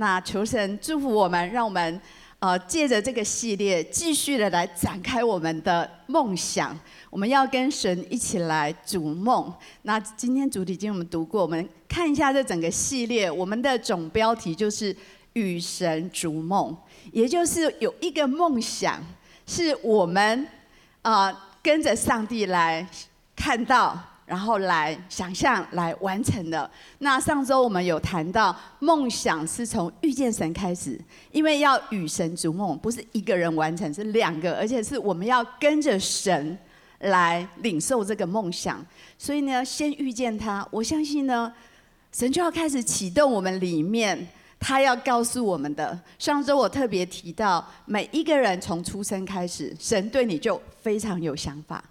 那求神祝福我们，让我们呃借着这个系列继续的来展开我们的梦想。我们要跟神一起来逐梦。那今天主题经我们读过，我们看一下这整个系列，我们的总标题就是与神逐梦，也就是有一个梦想是我们啊、呃、跟着上帝来看到。然后来想象，来完成的。那上周我们有谈到，梦想是从遇见神开始，因为要与神逐梦，不是一个人完成，是两个，而且是我们要跟着神来领受这个梦想。所以呢，先遇见他，我相信呢，神就要开始启动我们里面，他要告诉我们的。上周我特别提到，每一个人从出生开始，神对你就非常有想法。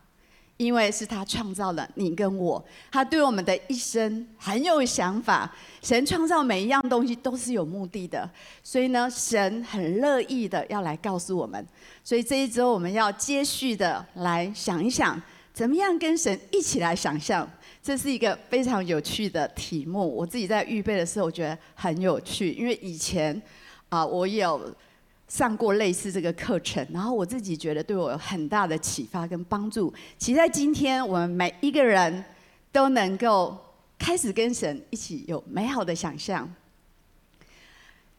因为是他创造了你跟我，他对我们的一生很有想法。神创造每一样东西都是有目的的，所以呢，神很乐意的要来告诉我们。所以这一周我们要接续的来想一想，怎么样跟神一起来想象，这是一个非常有趣的题目。我自己在预备的时候，我觉得很有趣，因为以前啊，我有。上过类似这个课程，然后我自己觉得对我有很大的启发跟帮助。其实在今天，我们每一个人都能够开始跟神一起有美好的想象。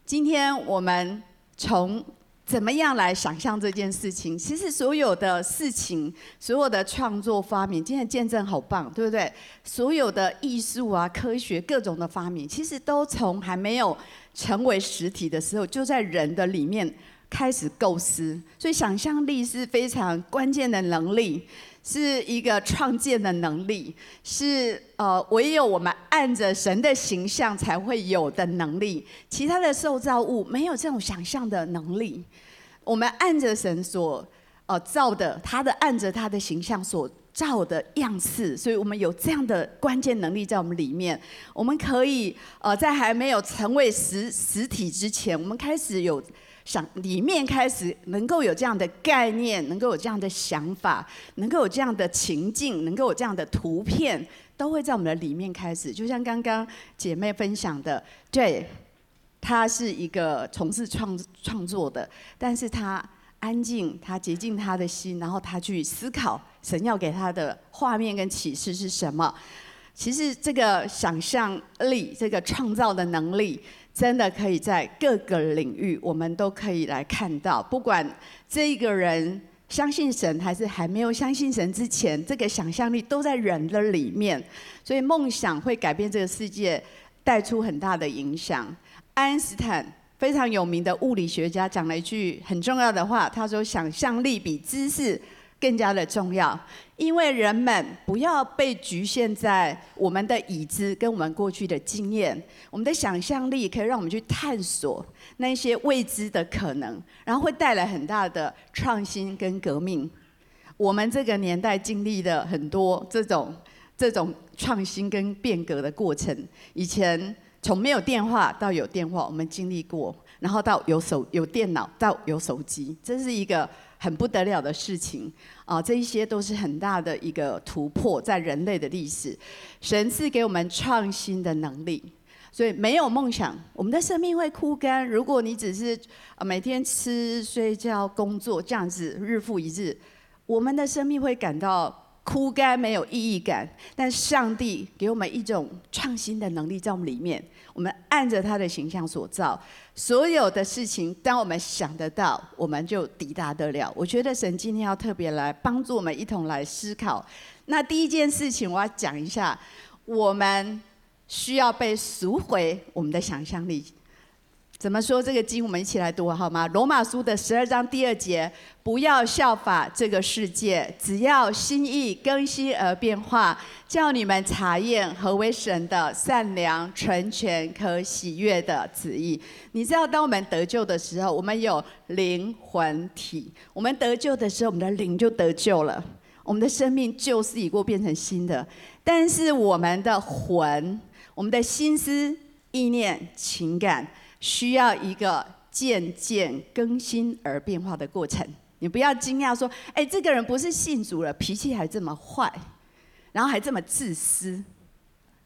今天我们从怎么样来想象这件事情？其实所有的事情，所有的创作发明，今天见证好棒，对不对？所有的艺术啊、科学各种的发明，其实都从还没有。成为实体的时候，就在人的里面开始构思，所以想象力是非常关键的能力，是一个创建的能力，是呃唯有我们按着神的形象才会有的能力。其他的受造物没有这种想象的能力。我们按着神所呃造的，他的按着他的形象所。造的样式，所以我们有这样的关键能力在我们里面。我们可以呃，在还没有成为实实体之前，我们开始有想里面开始能够有这样的概念，能够有这样的想法，能够有这样的情境，能够有这样的图片，都会在我们的里面开始。就像刚刚姐妹分享的，对，他是一个从事创创作的，但是他。安静，他洁净他的心，然后他去思考神要给他的画面跟启示是什么。其实这个想象力，这个创造的能力，真的可以在各个领域，我们都可以来看到。不管这一个人相信神还是还没有相信神之前，这个想象力都在人的里面。所以梦想会改变这个世界，带出很大的影响。爱因斯坦。非常有名的物理学家讲了一句很重要的话，他说：“想象力比知识更加的重要，因为人们不要被局限在我们的已知跟我们过去的经验，我们的想象力可以让我们去探索那些未知的可能，然后会带来很大的创新跟革命。我们这个年代经历了很多这种这种创新跟变革的过程，以前。”从没有电话到有电话，我们经历过；然后到有手有电脑到有手机，这是一个很不得了的事情啊！这一些都是很大的一个突破，在人类的历史。神赐给我们创新的能力，所以没有梦想，我们的生命会枯干。如果你只是每天吃睡觉工作这样子日复一日，我们的生命会感到。枯干没有意义感，但上帝给我们一种创新的能力在我们里面。我们按着他的形象所造，所有的事情，当我们想得到，我们就抵达得了。我觉得神今天要特别来帮助我们一同来思考。那第一件事情，我要讲一下，我们需要被赎回我们的想象力。怎么说这个经？我们一起来读好吗？罗马书的十二章第二节，不要效法这个世界，只要心意更新而变化，叫你们查验何为神的善良、纯全、可喜悦的旨意。你知道，当我们得救的时候，我们有灵魂体。我们得救的时候，我们的灵就得救了，我们的生命旧事已过，变成新的。但是我们的魂、我们的心思、意念、情感。需要一个渐渐更新而变化的过程。你不要惊讶说：“哎，这个人不是信主了，脾气还这么坏，然后还这么自私。”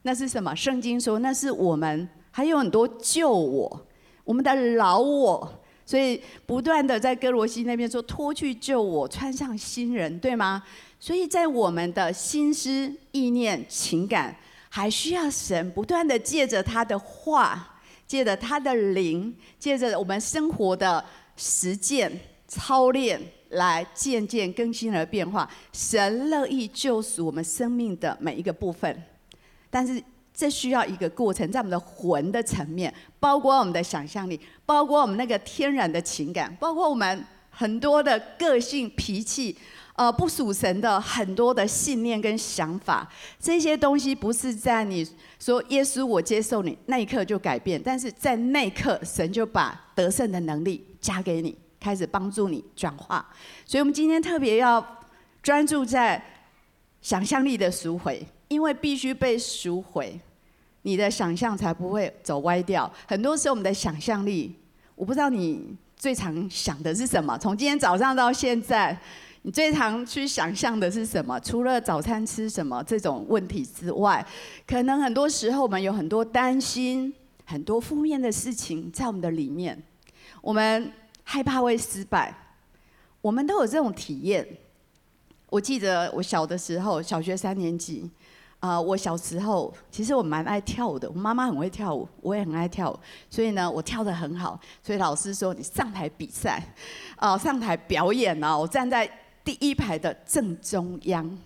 那是什么？圣经说那是我们还有很多旧我，我们的老我。所以不断的在歌罗西那边说，脱去旧我，穿上新人，对吗？所以在我们的心思、意念、情感，还需要神不断的借着他的话，借着他的灵，借着我们生活的实践操练，来渐渐更新而变化。神乐意救赎我们生命的每一个部分，但是。这需要一个过程，在我们的魂的层面，包括我们的想象力，包括我们那个天然的情感，包括我们很多的个性、脾气，呃，不属神的很多的信念跟想法，这些东西不是在你说耶稣我接受你那一刻就改变，但是在那一刻神就把得胜的能力加给你，开始帮助你转化。所以我们今天特别要专注在想象力的赎回。因为必须被赎回，你的想象才不会走歪掉。很多时候，我们的想象力，我不知道你最常想的是什么。从今天早上到现在，你最常去想象的是什么？除了早餐吃什么这种问题之外，可能很多时候我们有很多担心，很多负面的事情在我们的里面。我们害怕会失败，我们都有这种体验。我记得我小的时候，小学三年级。啊、我小时候其实我蛮爱跳舞的，我妈妈很会跳舞，我也很爱跳舞，所以呢，我跳得很好。所以老师说你上台比赛，啊、上台表演呢，我站在第一排的正中央。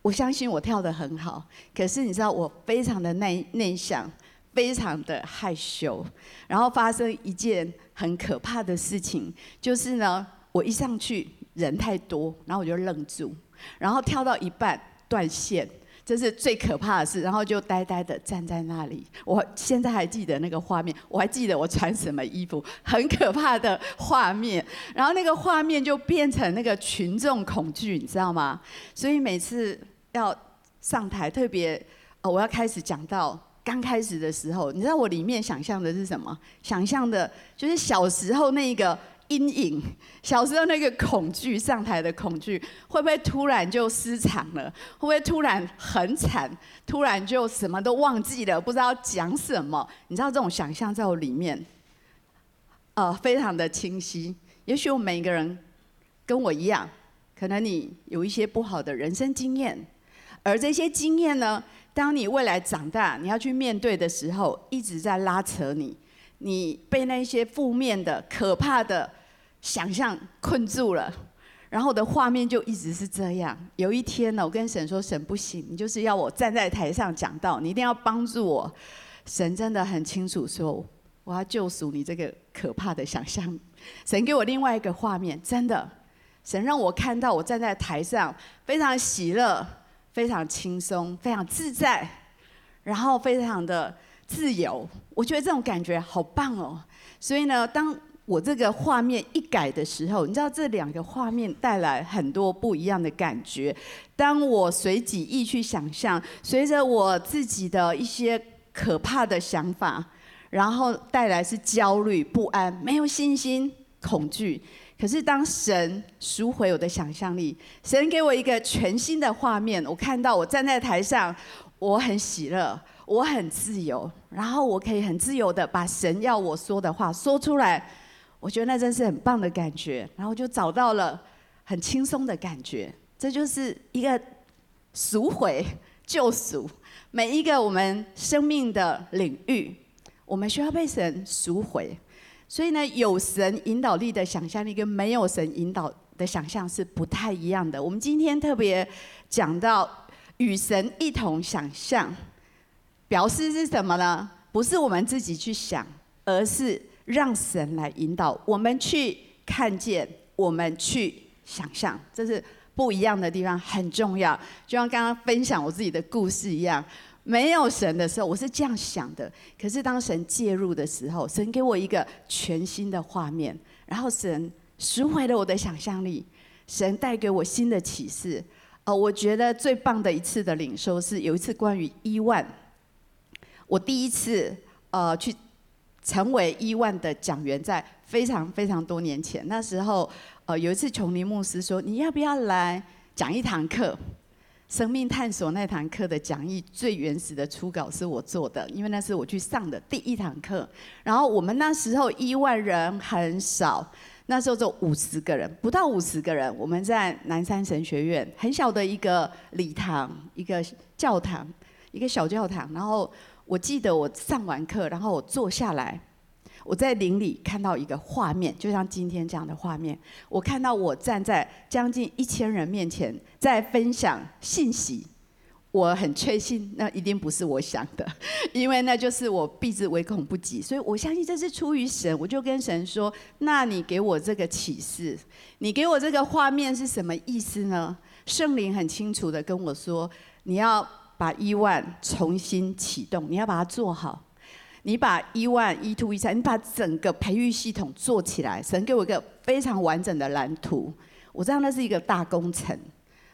我相信我跳得很好，可是你知道我非常的内内向，非常的害羞。然后发生一件很可怕的事情，就是呢，我一上去人太多，然后我就愣住，然后跳到一半断线。这是最可怕的事，然后就呆呆的站在那里。我现在还记得那个画面，我还记得我穿什么衣服，很可怕的画面。然后那个画面就变成那个群众恐惧，你知道吗？所以每次要上台，特别哦，我要开始讲到刚开始的时候，你知道我里面想象的是什么？想象的就是小时候那个。阴影，小时候那个恐惧，上台的恐惧，会不会突然就失常了？会不会突然很惨？突然就什么都忘记了，不知道讲什么？你知道这种想象在我里面，呃，非常的清晰。也许我们每一个人跟我一样，可能你有一些不好的人生经验，而这些经验呢，当你未来长大，你要去面对的时候，一直在拉扯你，你被那些负面的、可怕的。想象困住了，然后我的画面就一直是这样。有一天呢，我跟神说：“神不行，你就是要我站在台上讲道，你一定要帮助我。”神真的很清楚说：“我要救赎你这个可怕的想象。”神给我另外一个画面，真的，神让我看到我站在台上，非常喜乐，非常轻松，非常自在，然后非常的自由。我觉得这种感觉好棒哦。所以呢，当我这个画面一改的时候，你知道这两个画面带来很多不一样的感觉。当我随己意去想象，随着我自己的一些可怕的想法，然后带来是焦虑、不安、没有信心、恐惧。可是当神赎回我的想象力，神给我一个全新的画面，我看到我站在台上，我很喜乐，我很自由，然后我可以很自由的把神要我说的话说出来。我觉得那真是很棒的感觉，然后就找到了很轻松的感觉。这就是一个赎回、救赎，每一个我们生命的领域，我们需要被神赎回。所以呢，有神引导力的想象力跟没有神引导的想象是不太一样的。我们今天特别讲到与神一同想象，表示是什么呢？不是我们自己去想，而是。让神来引导我们去看见，我们去想象，这是不一样的地方，很重要。就像刚刚分享我自己的故事一样，没有神的时候，我是这样想的。可是当神介入的时候，神给我一个全新的画面，然后神赎回了我的想象力，神带给我新的启示。呃，我觉得最棒的一次的领受是有一次关于伊万，我第一次呃去。成为亿万的讲员，在非常非常多年前，那时候，呃，有一次琼尼牧师说：“你要不要来讲一堂课？”生命探索那堂课的讲义最原始的初稿是我做的，因为那是我去上的第一堂课。然后我们那时候一万人很少，那时候就五十个人，不到五十个人。我们在南山神学院很小的一个礼堂，一个教堂，一个小教堂。然后我记得我上完课，然后我坐下来。我在灵里看到一个画面，就像今天这样的画面。我看到我站在将近一千人面前，在分享信息。我很确信，那一定不是我想的，因为那就是我避之唯恐不及。所以我相信这是出于神。我就跟神说：“那你给我这个启示，你给我这个画面是什么意思呢？”圣灵很清楚地跟我说：“你要把一万重新启动，你要把它做好。”你把一万一 two 一三，你把整个培育系统做起来。神给我一个非常完整的蓝图，我知道那是一个大工程，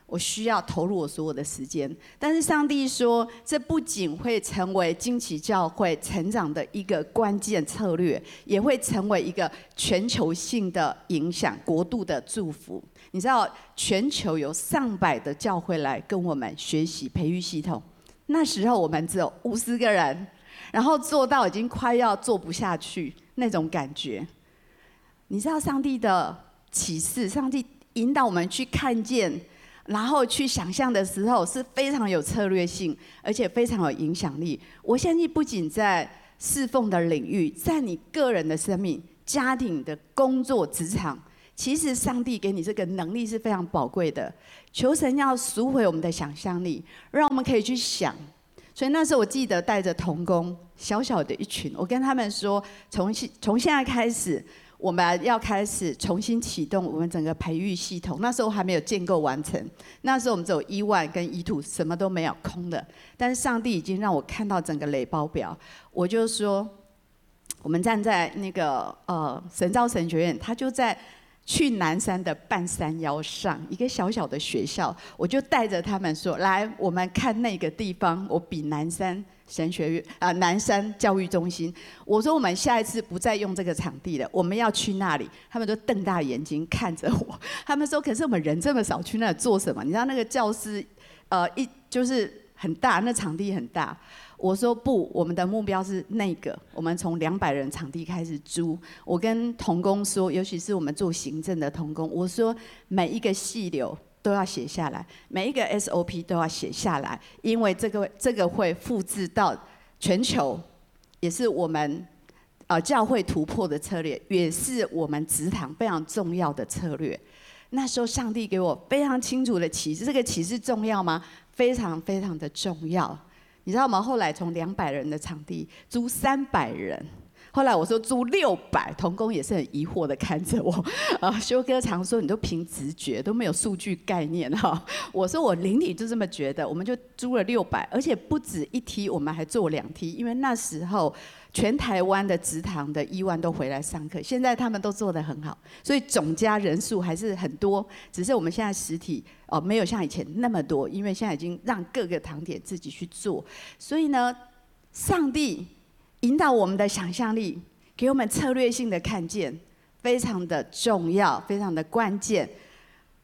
我需要投入我所有的时间。但是上帝说，这不仅会成为惊奇教会成长的一个关键策略，也会成为一个全球性的影响、国度的祝福。你知道，全球有上百的教会来跟我们学习培育系统，那时候我们只有五十个人。然后做到已经快要做不下去那种感觉，你知道上帝的启示，上帝引导我们去看见，然后去想象的时候是非常有策略性，而且非常有影响力。我相信不仅在侍奉的领域，在你个人的生命、家庭的工作、职场，其实上帝给你这个能力是非常宝贵的。求神要赎回我们的想象力，让我们可以去想。所以那时候我记得带着童工小小的一群，我跟他们说，从现从现在开始，我们要开始重新启动我们整个培育系统。那时候还没有建构完成，那时候我们只有一万跟一土，什么都没有，空的。但是上帝已经让我看到整个累包表，我就说，我们站在那个呃神造神学院，他就在。去南山的半山腰上，一个小小的学校，我就带着他们说：“来，我们看那个地方。”我比南山神学院啊，南山教育中心。我说：“我们下一次不再用这个场地了，我们要去那里。”他们都瞪大眼睛看着我。他们说：“可是我们人这么少，去那里做什么？”你知道那个教室，呃，一就是很大，那场地很大。我说不，我们的目标是那个。我们从两百人场地开始租。我跟同工说，尤其是我们做行政的同工，我说每一个细流都要写下来，每一个 SOP 都要写下来，因为这个这个会复制到全球，也是我们呃教会突破的策略，也是我们职场非常重要的策略。那时候上帝给我非常清楚的启示，这个启示重要吗？非常非常的重要。你知道吗？后来从两百人的场地租三百人，后来我说租六百，童工也是很疑惑的看着我。啊，修哥常说你都凭直觉，都没有数据概念哈。我说我灵里就这么觉得，我们就租了六百，而且不止一梯，我们还做两梯，因为那时候。全台湾的职堂的一万都回来上课，现在他们都做得很好，所以总加人数还是很多。只是我们现在实体哦，没有像以前那么多，因为现在已经让各个堂点自己去做。所以呢，上帝引导我们的想象力，给我们策略性的看见，非常的重要，非常的关键。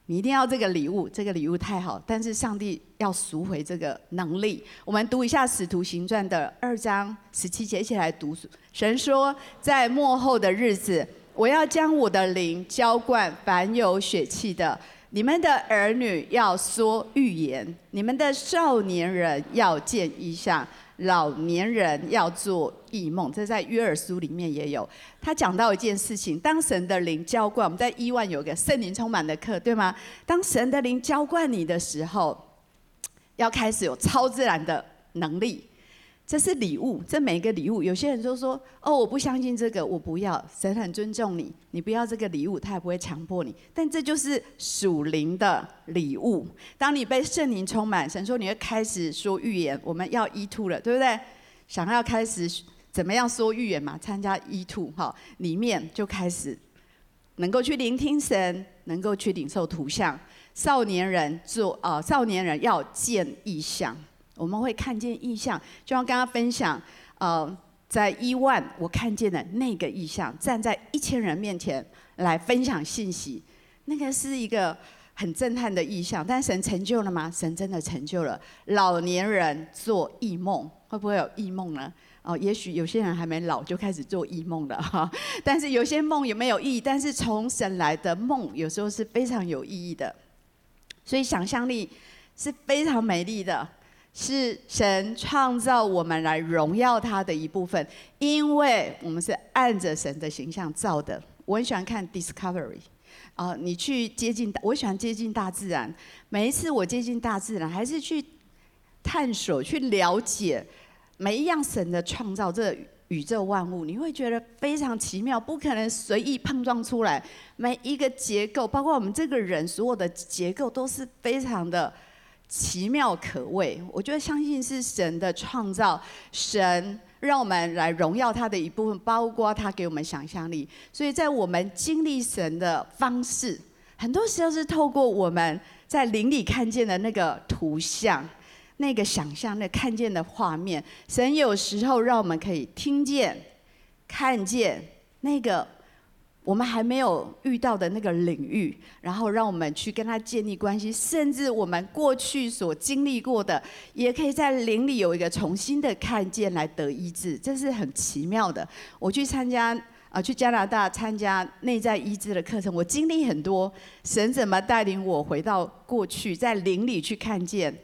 你一定要这个礼物，这个礼物太好，但是上帝要赎回这个能力。我们读一下《使徒行传》的二章十七节，一起来读。神说，在末后的日子，我要将我的灵浇灌凡有血气的。你们的儿女要说预言，你们的少年人要见异象。老年人要做异梦，这在约珥书里面也有。他讲到一件事情：当神的灵浇灌，我们在伊万有个圣灵充满的课，对吗？当神的灵浇灌你的时候，要开始有超自然的能力。这是礼物，这每一个礼物，有些人就说：“哦，我不相信这个，我不要。”神很尊重你，你不要这个礼物，他也不会强迫你。但这就是属灵的礼物。当你被圣灵充满，神说你会开始说预言。我们要 E Two 了，对不对？想要开始怎么样说预言嘛？参加 E Two 哈，里面就开始能够去聆听神，能够去领受图像。少年人做啊、少年人要见异象。我们会看见异象，就像刚刚分享，呃，在一万我看见的那个异象，站在一千人面前来分享信息，那个是一个很震撼的异象，但神成就了吗？神真的成就了。老年人做异梦，会不会有异梦呢？哦，也许有些人还没老就开始做异梦了哈。但是有些梦有没有意义？但是从神来的梦，有时候是非常有意义的。所以想象力是非常美丽的，是神创造我们来荣耀他的一部分，因为我们是按着神的形象造的。我很喜欢看 Discovery。啊、你去接近，我喜欢接近大自然。每一次我接近大自然，还是去探索、去了解每一样神的创造，这宇宙万物，你会觉得非常奇妙，不可能随意碰撞出来。每一个结构，包括我们这个人，所有的结构都是非常的奇妙可畏。我觉得相信是神的创造，神。让我们来荣耀他的一部分，包括他给我们想象力。所以在我们经历神的方式，很多时候是透过我们在灵里看见的那个图像、那个想象、那看见的画面。神有时候让我们可以听见、看见那个。我们还没有遇到的那个领域，然后让我们去跟他建立关系，甚至我们过去所经历过的，也可以在灵里有一个重新的看见，来得医治，这是很奇妙的。我去参加啊，去加拿大参加内在医治的课程，我经历很多，神怎么带领我回到过去，在灵里去看见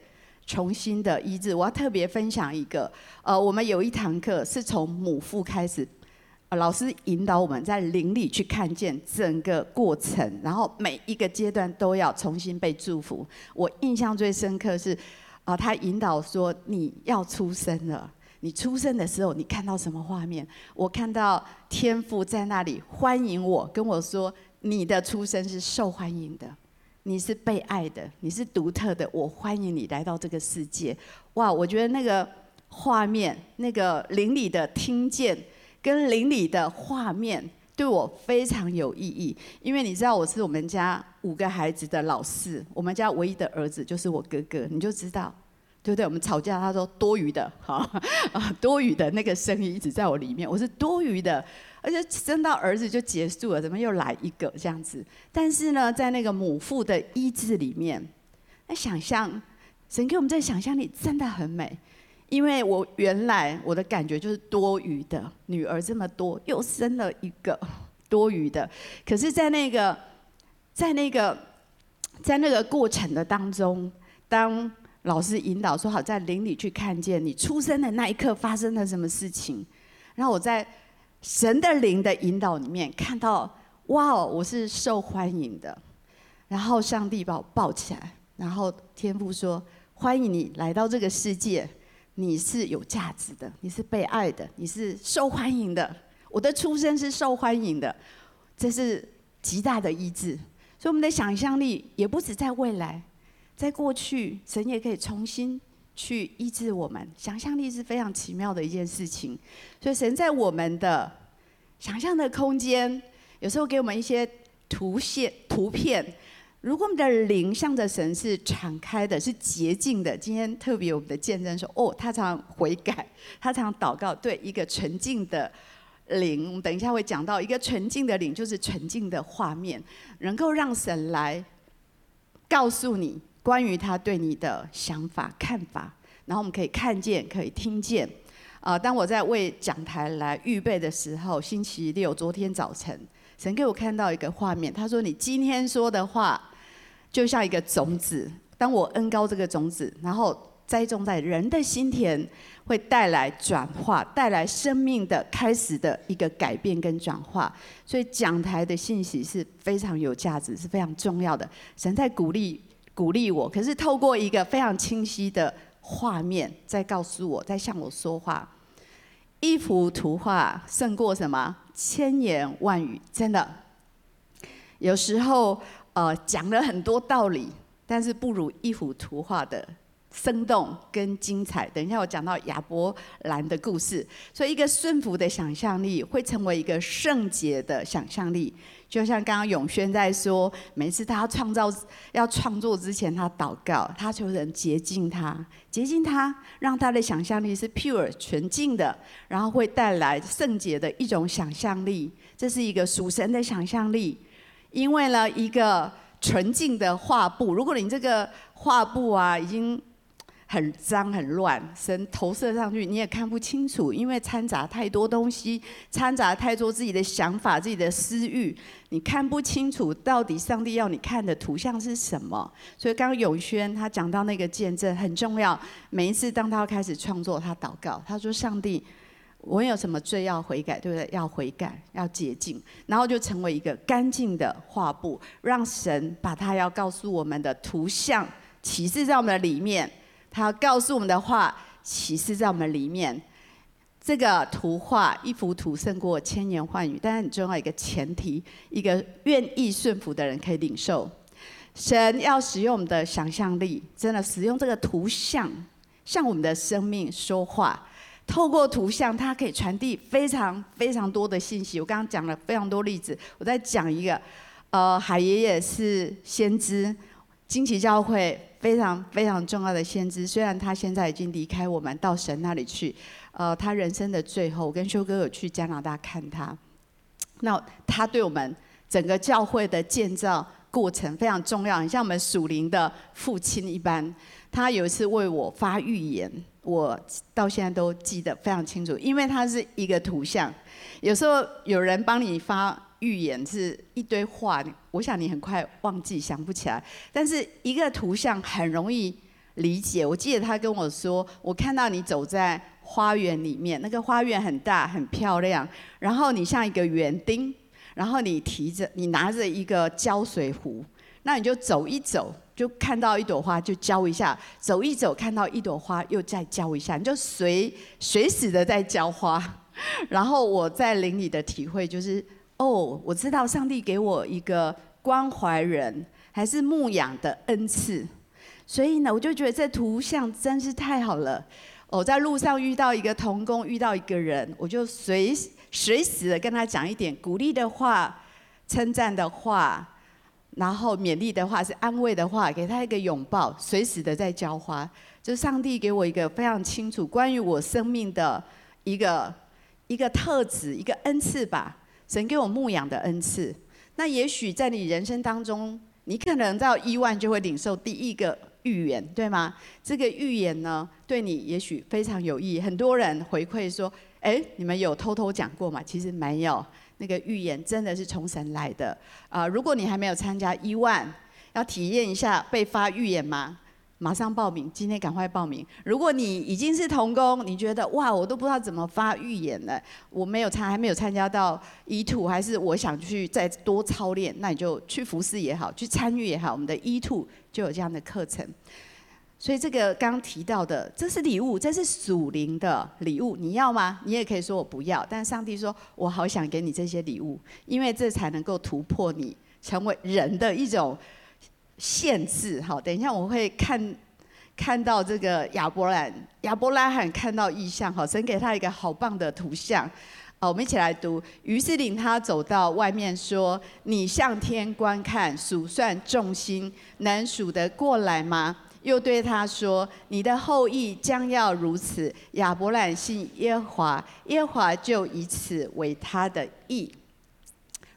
重新的医治。我要特别分享一个，呃，我们有一堂课是从母腹开始。老师引导我们在灵里去看见整个过程，然后每一个阶段都要重新被祝福。我印象最深刻是，啊，他引导说你要出生了，你出生的时候你看到什么画面？我看到天父在那里欢迎我，跟我说你的出生是受欢迎的，你是被爱的，你是独特的，我欢迎你来到这个世界。哇，我觉得那个画面，那个灵里的听见。跟邻里的画面对我非常有意义，因为你知道我是我们家五个孩子的老四，我们家唯一的儿子就是我哥哥，你就知道，对不对？我们吵架，他说多余的，哈啊，多余的那个声音一直在我里面，我是多余的，而且生到儿子就结束了，怎么又来一个这样子？但是呢，在那个母父的医治里面，那想象神给我们这想象力真的很美。因为我原来我的感觉就是多余的，女儿这么多，又生了一个多余的。可是，在那个，在那个，在那个过程的当中，当老师引导说好，在灵里去看见你出生的那一刻发生了什么事情，然后我在神的灵的引导里面看到，哇哦，我是受欢迎的。然后上帝把我抱起来，然后天父说：“欢迎你来到这个世界。”你是有价值的，你是被爱的，你是受欢迎的。我的出生是受欢迎的，这是极大的医治。所以我们的想象力也不止在未来，在过去，神也可以重新去医治我们。想象力是非常奇妙的一件事情。所以神在我们的想象的空间，有时候给我们一些图线、图片。如果我们的灵向着神是敞开的，是洁净的，今天特别我们的见证说，哦，他常悔改，他常祷告，对一个纯净的灵，我们等一下会讲到一个纯净的灵，就是纯净的画面，能够让神来告诉你关于他对你的想法、看法，然后我们可以看见，可以听见。啊、呃，当我在为讲台来预备的时候，星期六昨天早晨，神给我看到一个画面，他说：“你今天说的话。”就像一个种子，当我恩膏这个种子，然后栽种在人的心田，会带来转化，带来生命的开始的一个改变跟转化。所以讲台的信息是非常有价值，是非常重要的。神在鼓励鼓励我，可是透过一个非常清晰的画面，在告诉我，在向我说话。一幅图画胜过什么千言万语，真的。有时候。呃，讲了很多道理，但是不如一幅图画的生动跟精彩。等一下我讲到亚伯兰的故事，所以一个顺服的想象力会成为一个圣洁的想象力。就像刚刚永轩在说，每次他要创造、要创作之前，他祷告，他求人洁净他，洁净他，让他的想象力是 pure 纯净的，然后会带来圣洁的一种想象力。这是一个属神的想象力。因为呢，一个纯净的画布。如果你这个画布啊已经很脏很乱，神投射上去你也看不清楚，因为掺杂太多东西，掺杂太多自己的想法、自己的私欲，你看不清楚到底上帝要你看的图像是什么。所以刚刚永轩他讲到那个见证很重要。每一次当他要开始创作，他祷告，他说：“上帝，我有什么罪要悔改，对不对？要悔改，要洁净，然后就成为一个干净的画布，让神把他要告诉我们的图像启示在我们的里面。”他要告诉我们的话，启示在我们里面。这个图画，一幅图胜过千言万语。但是很重要一个前提，一个愿意顺服的人可以领受。神要使用我们的想象力，真的使用这个图像，向我们的生命说话。透过图像，它可以传递非常非常多的信息。我刚刚讲了非常多例子，我再讲一个。呃，海爷爷是先知，惊奇教会。非常非常重要的先知，虽然他现在已经离开我们，到神那里去。呃，他人生的最后，我跟修哥有去加拿大看他。那他对我们整个教会的建造过程非常重要，很像我们属灵的父亲一般。他有一次为我发预言，我到现在都记得非常清楚，因为他是一个图像。有时候有人帮你发。预言是一堆话，我想你很快忘记，想不起来。但是一个图像很容易理解。我记得他跟我说，我看到你走在花园里面，那个花园很大很漂亮，然后你像一个园丁，然后你提着你拿着一个浇水壶，那你就走一走，就看到一朵花就浇一下，走一走看到一朵花又再浇一下，你就随随时的在浇花。然后我在灵里的体会就是。哦我知道上帝给我一个关怀人还是牧养的恩赐，所以呢，我就觉得这图像真是太好了。我、oh, 在路上遇到一个童工，遇到一个人，我就随随时的跟他讲一点鼓励的话、称赞的话，然后勉励的话是安慰的话，给他一个拥抱，随时的在浇花。就上帝给我一个非常清楚关于我生命的一个一个特质、一个恩赐吧。神给我牧养的恩赐，那也许在你人生当中，你可能到一万就会领受第一个预言，对吗？这个预言呢，对你也许非常有益。很多人回馈说：“哎，你们有偷偷讲过吗？”其实没有，那个预言真的是从神来的。啊，如果你还没有参加一万，要体验一下被发预言吗？马上报名，今天赶快报名。如果你已经是童工，你觉得哇，我都不知道怎么发预言了，我没有参，还没有参加到 E2，还是我想去再多操练，那你就去服侍也好，去参与也好，我们的 E2 就有这样的课程。所以这个刚刚提到的，这是礼物，这是属灵的礼物，你要吗？你也可以说我不要，但上帝说我好想给你这些礼物，因为这才能够突破你成为人的一种。限制，好，等一下我会看看到这个亚伯兰，亚伯拉罕看到异象，好，神给他一个好棒的图像，好，我们一起来读。于是领他走到外面，说：“你向天观看，数算众星，能数得过来吗？”又对他说：“你的后裔将要如此。”亚伯兰信耶和华，耶和华就以此为他的义。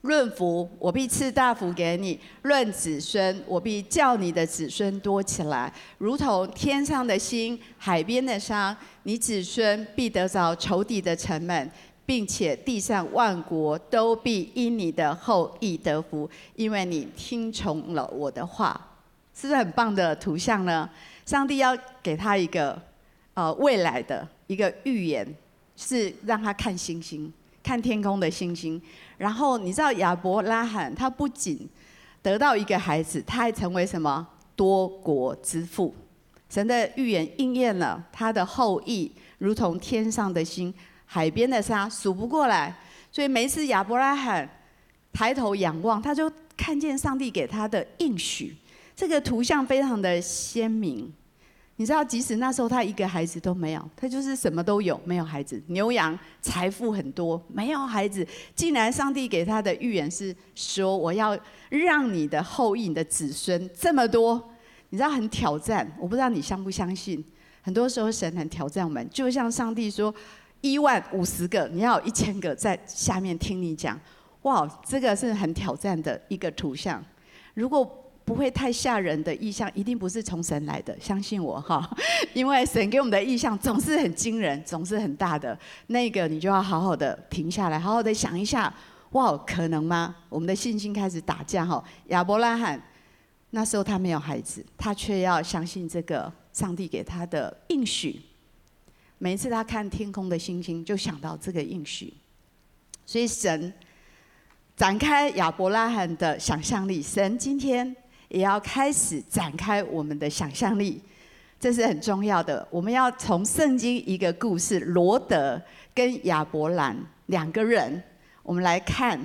论福，我必赐大福给你；论子孙，我必叫你的子孙多起来，如同天上的星、海边的沙。你子孙必得着仇敌的城门，并且地上万国都必因你的后裔得福，因为你听从了我的话。是不是很棒的图像呢？上帝要给他一个呃未来的一个预言，是让他看星星。看天空的星星，然后你知道亚伯拉罕他不仅得到一个孩子，他还成为什么多国之父？神的预言应验了，他的后裔如同天上的星、海边的沙，数不过来。所以每一次亚伯拉罕抬头仰望，他就看见上帝给他的应许。这个图像非常的鲜明。你知道，即使那时候他一个孩子都没有，他就是什么都有，没有孩子，牛羊财富很多，没有孩子。竟然上帝给他的预言是说：“我要让你的后裔、你的子孙这么多。”你知道很挑战，我不知道你相不相信。很多时候神很挑战我们，就像上帝说：“一万五十个，你要有一千个在下面听你讲。”哇，这个是很挑战的一个图像。如果不会太吓人的意象，一定不是从神来的，相信我哈。因为神给我们的意象总是很惊人，总是很大的。那个你就要好好的停下来，好好的想一下，哇，可能吗？我们的信心开始打架哈。亚伯拉罕那时候他没有孩子，他却要相信这个上帝给他的应许。每一次他看天空的星星，就想到这个应许。所以神展开亚伯拉罕的想象力，神今天也要开始展开我们的想象力，这是很重要的。我们要从圣经一个故事，罗德跟亚伯兰两个人，我们来看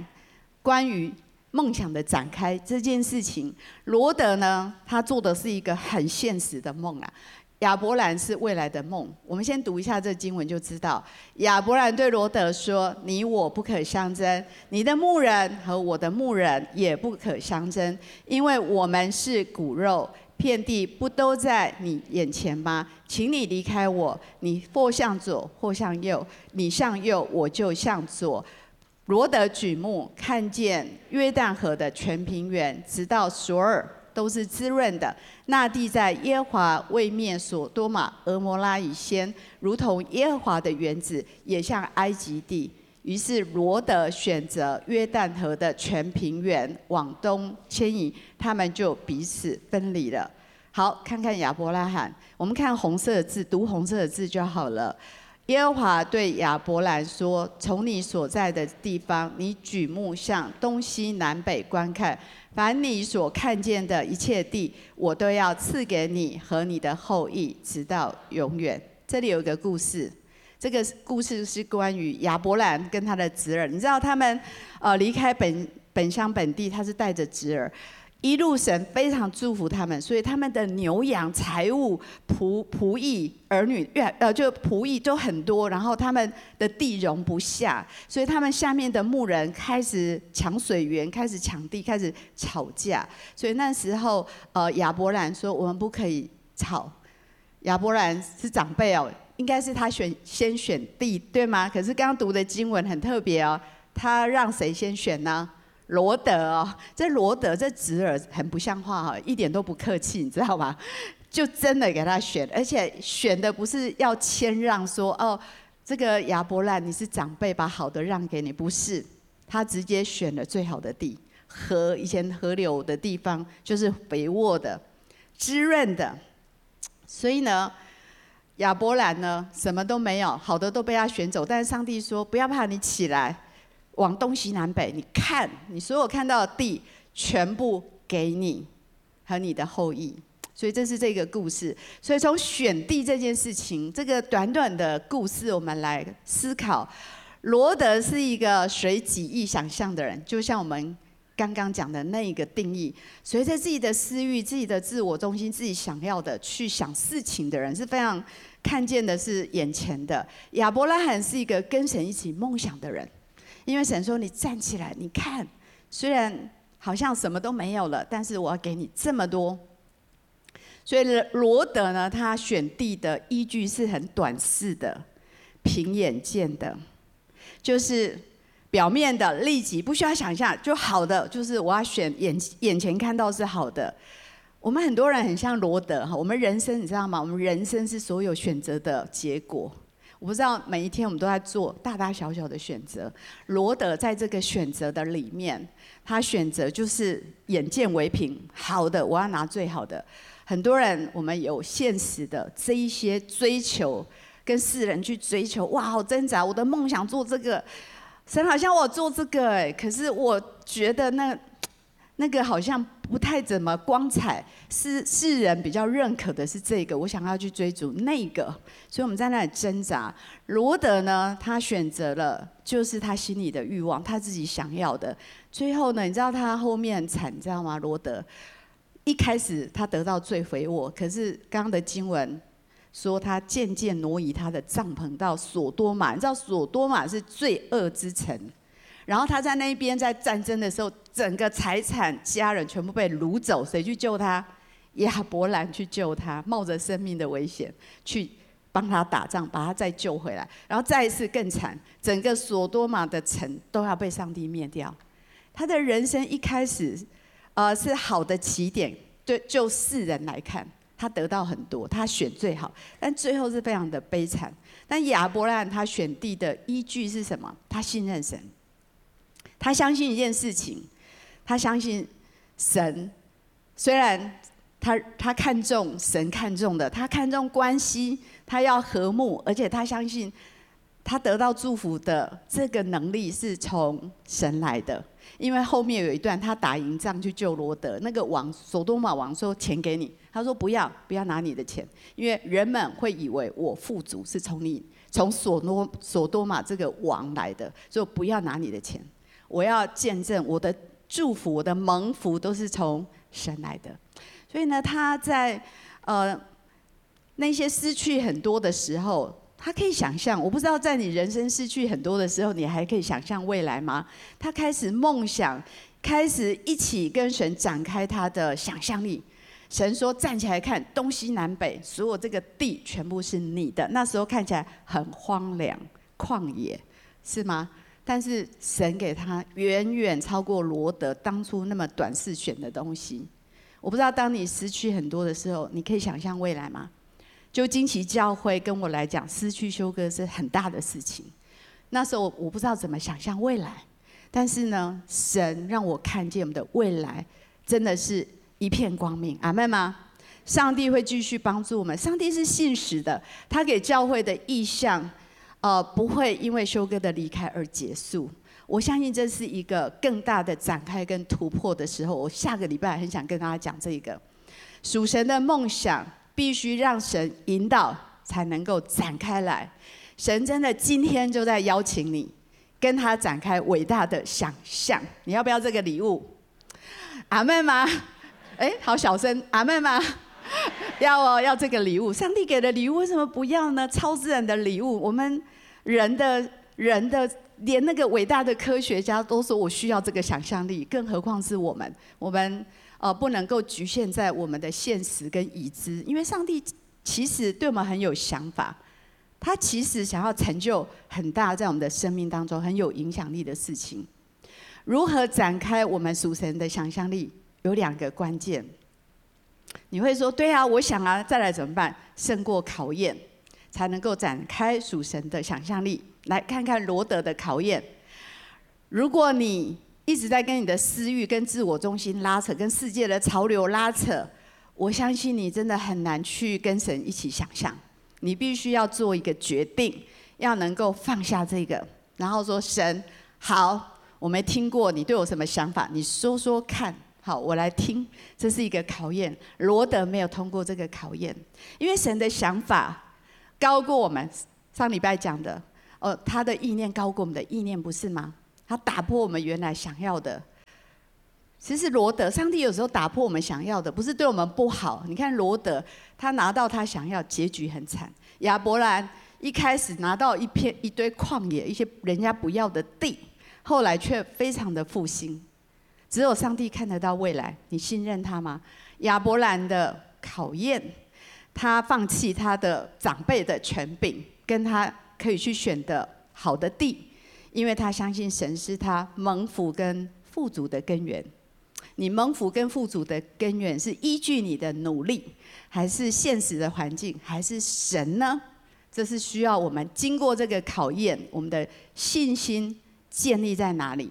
关于梦想的展开这件事情。罗德呢，他做的是一个很现实的梦啊。亚伯兰是未来的梦。我们先读一下这经文就知道。亚伯兰对罗德说：“你我不可相争，你的牧人和我的牧人也不可相争，因为我们是骨肉。遍地不都在你眼前吗？请你离开我，你或向左，或向右。你向右，我就向左。”罗德举目看见约旦河的全平原，直到索尔。都是滋润的。那地在耶和华位面，所多玛、俄摩拉以先，如同耶和华的园子，也像埃及地。于是罗得选择约旦河的全平原往东迁移，他们就彼此分离了。好，看看亚伯拉罕，我们看红色的字，读红色的字就好了。耶和华对亚伯兰说：“从你所在的地方，你举目向东西南北观看。”凡你所看见的一切地，我都要赐给你和你的后裔，直到永远。这里有一个故事，这个故事是关于亚伯兰跟他的侄儿。你知道他们呃离开本本乡本地，他是带着侄儿。一路神非常祝福他们，所以他们的牛羊、财物、仆仆役、儿女越呃就仆役都很多，然后他们的地容不下，所以他们下面的牧人开始抢水源，开始抢地，开始吵架。所以那时候呃亚伯兰说：“我们不可以吵。”亚伯兰是长辈哦，应该是他选先选地对吗？可是刚刚读的经文很特别哦，他让谁先选呢？罗德哦，这罗德这侄儿很不像话哈，一点都不客气，你知道吗？就真的给他选，而且选的不是要谦让说哦，这个亚伯兰你是长辈，把好的让给你，不是，他直接选了最好的地，河以前河流的地方就是肥沃的、滋润的，所以呢，亚伯兰呢什么都没有，好的都被他选走，但是上帝说不要怕，你起来。往东西南北，你看，你所有看到的地，全部给你和你的后裔。所以这是这个故事。所以从选地这件事情，这个短短的故事，我们来思考。罗德是一个随己意想象的人，就像我们刚刚讲的那一个定义，随着自己的私欲、自己的自我中心、自己想要的去想事情的人，是非常看见的是眼前的。亚伯拉罕是一个跟神一起梦想的人。因为神说：“你站起来，你看，虽然好像什么都没有了，但是我要给你这么多。”所以罗德呢，他选地的依据是很短视的、凭眼见的，就是表面的、立即不需要想象就好的，就是我要选眼眼前看到是好的。我们很多人很像罗德哈，我们人生你知道吗？我们人生是所有选择的结果。我不知道每一天我们都在做大大小小的选择。罗德在这个选择的里面，他选择就是眼见为凭，好的我要拿最好的。很多人我们有现实的这一些追求，跟世人去追求，哇，好挣扎！我的梦想做这个，神好像我做这个哎，可是我觉得那。那个好像不太怎么光彩，是世人比较认可的是这个，我想要去追逐那个，所以我们在那里挣扎。罗德呢，他选择了就是他心里的欲望，他自己想要的。最后呢，你知道他后面惨，你知道吗？罗德一开始他得到最肥沃，可是刚刚的经文说他渐渐挪移他的帐篷到所多玛，你知道所多玛是罪恶之城。然后他在那边在战争的时候，整个财产、家人全部被掳走，谁去救他？亚伯兰去救他，冒着生命的危险去帮他打仗，把他再救回来。然后再一次更惨，整个索多玛的城都要被上帝灭掉。他的人生一开始，呃，是好的起点。对，就世人来看，他得到很多，他选最好，但最后是非常的悲惨。但亚伯兰他选地的依据是什么？他信任神，他相信一件事情，他相信神。虽然他他看重神看重的，他看重关系，他要和睦，而且他相信。他得到祝福的这个能力是从神来的，因为后面有一段他打赢仗去救罗德，那个王索多玛王说钱给你，他说不要不要拿你的钱，因为人们会以为我富足是从你从索多索多玛这个王来的，所以不要拿你的钱，我要见证我的祝福我的蒙福都是从神来的，所以呢他在呃那些失去很多的时候。他可以想象，我不知道在你人生失去很多的时候，你还可以想象未来吗？他开始梦想，开始一起跟神展开他的想象力。神说：“站起来看，东西南北，所有这个地全部是你的。”那时候看起来很荒凉、旷野，是吗？但是神给他远远超过罗德当初那么短视选的东西。我不知道当你失去很多的时候，你可以想象未来吗？就惊奇教会跟我来讲，失去修哥是很大的事情。那时候我不知道怎么想象未来，但是呢，神让我看见我们的未来真的是一片光明。阿妹吗？上帝会继续帮助我们。上帝是信实的，他给教会的意向，呃，不会因为修哥的离开而结束。我相信这是一个更大的展开跟突破的时候。我下个礼拜很想跟大家讲这个属神的梦想。必须让神引导，才能够展开来。神真的今天就在邀请你，跟他展开伟大的想象。你要不要这个礼物？阿妹吗？哎，好小声，阿妹吗？要哦，要这个礼物。上帝给的礼物为什么不要呢？超自然的礼物，我们人的人的，连那个伟大的科学家都说我需要这个想象力，更何况是我们，我们。呃，不能够局限在我们的现实跟已知，因为上帝其实对我们很有想法，他其实想要成就很大在我们的生命当中很有影响力的事情。如何展开我们属神的想象力？有两个关键。你会说，对啊，我想啊，再来怎么办？胜过考验，才能够展开属神的想象力。来看看罗德的考验。如果你一直在跟你的私欲、跟自我中心拉扯，跟世界的潮流拉扯。我相信你真的很难去跟神一起想象。你必须要做一个决定，要能够放下这个，然后说：“神，好，我没听过你对我什么想法，你说说看。”好，我来听。这是一个考验。罗德没有通过这个考验，因为神的想法高过我们上礼拜讲的。哦，他的意念高过我们的意念，不是吗？他打破我们原来想要的。其实罗德，上帝有时候打破我们想要的，不是对我们不好。你看罗德，他拿到他想要，结局很惨。亚伯兰一开始拿到一片一堆旷野，一些人家不要的地，后来却非常的复兴。只有上帝看得到未来，你信任他吗？亚伯兰的考验，他放弃他的长辈的权柄，跟他可以去选的好的地。因为他相信神是他蒙福跟富足的根源，你蒙福跟富足的根源是依据你的努力，还是现实的环境，还是神呢？这是需要我们经过这个考验，我们的信心建立在哪里？